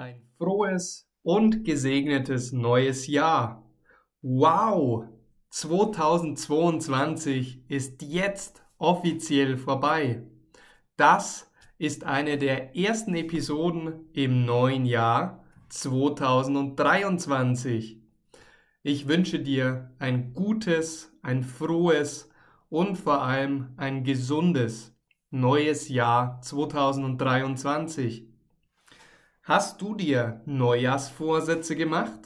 Ein frohes und gesegnetes neues Jahr. Wow! 2022 ist jetzt offiziell vorbei. Das ist eine der ersten Episoden im neuen Jahr 2023. Ich wünsche dir ein gutes, ein frohes und vor allem ein gesundes neues Jahr 2023. Hast du dir Neujahrsvorsätze gemacht?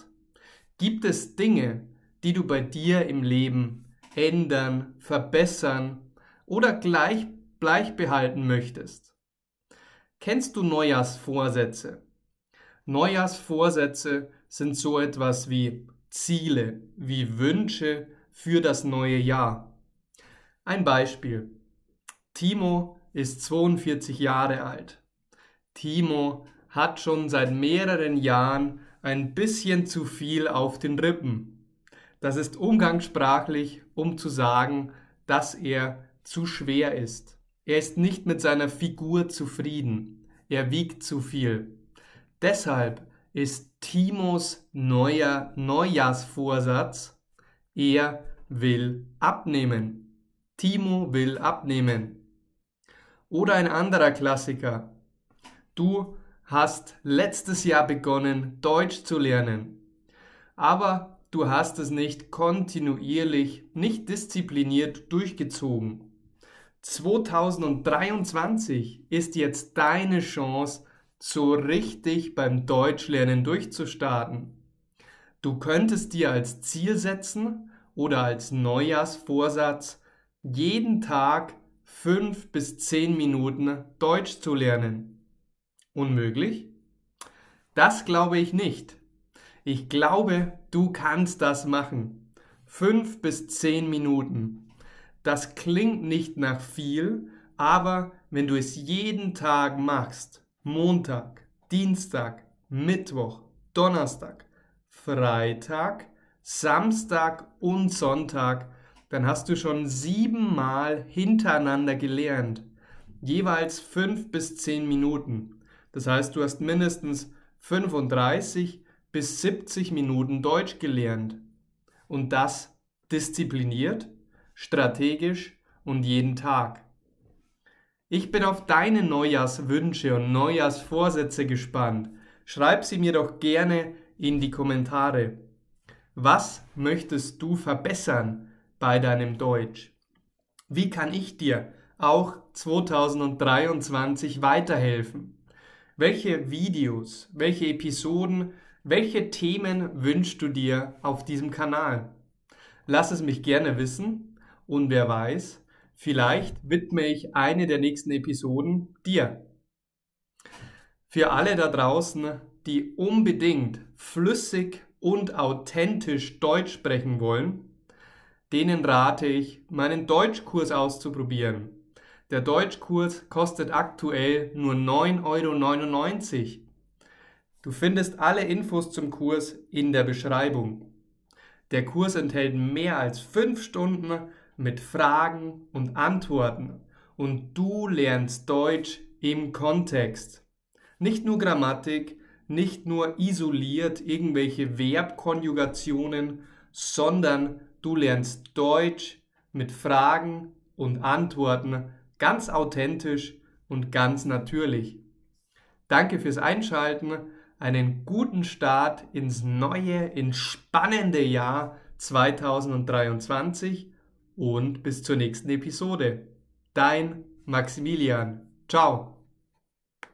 Gibt es Dinge, die du bei dir im Leben ändern, verbessern oder gleich, gleich behalten möchtest? Kennst du Neujahrsvorsätze? Neujahrsvorsätze sind so etwas wie Ziele, wie Wünsche für das neue Jahr. Ein Beispiel. Timo ist 42 Jahre alt. Timo hat schon seit mehreren Jahren ein bisschen zu viel auf den Rippen. Das ist umgangssprachlich, um zu sagen, dass er zu schwer ist. Er ist nicht mit seiner Figur zufrieden. Er wiegt zu viel. Deshalb ist Timos neuer Neujahrsvorsatz, er will abnehmen. Timo will abnehmen. Oder ein anderer Klassiker. Du hast letztes Jahr begonnen, Deutsch zu lernen, aber du hast es nicht kontinuierlich, nicht diszipliniert durchgezogen. 2023 ist jetzt deine Chance, so richtig beim Deutschlernen durchzustarten. Du könntest dir als Ziel setzen oder als Neujahrsvorsatz, jeden Tag fünf bis zehn Minuten Deutsch zu lernen. Unmöglich? Das glaube ich nicht. Ich glaube, du kannst das machen. Fünf bis zehn Minuten. Das klingt nicht nach viel, aber wenn du es jeden Tag machst, Montag, Dienstag, Mittwoch, Donnerstag, Freitag, Samstag und Sonntag, dann hast du schon siebenmal hintereinander gelernt. Jeweils fünf bis zehn Minuten. Das heißt, du hast mindestens 35 bis 70 Minuten Deutsch gelernt. Und das diszipliniert, strategisch und jeden Tag. Ich bin auf deine Neujahrswünsche und Neujahrsvorsätze gespannt. Schreib sie mir doch gerne in die Kommentare. Was möchtest du verbessern bei deinem Deutsch? Wie kann ich dir auch 2023 weiterhelfen? Welche Videos, welche Episoden, welche Themen wünschst du dir auf diesem Kanal? Lass es mich gerne wissen und wer weiß, vielleicht widme ich eine der nächsten Episoden dir. Für alle da draußen, die unbedingt flüssig und authentisch Deutsch sprechen wollen, denen rate ich, meinen Deutschkurs auszuprobieren. Der Deutschkurs kostet aktuell nur 9,99 Euro. Du findest alle Infos zum Kurs in der Beschreibung. Der Kurs enthält mehr als 5 Stunden mit Fragen und Antworten und du lernst Deutsch im Kontext. Nicht nur Grammatik, nicht nur isoliert irgendwelche Verbkonjugationen, sondern du lernst Deutsch mit Fragen und Antworten ganz authentisch und ganz natürlich. Danke fürs Einschalten, einen guten Start ins neue, ins spannende Jahr 2023 und bis zur nächsten Episode. Dein Maximilian. Ciao.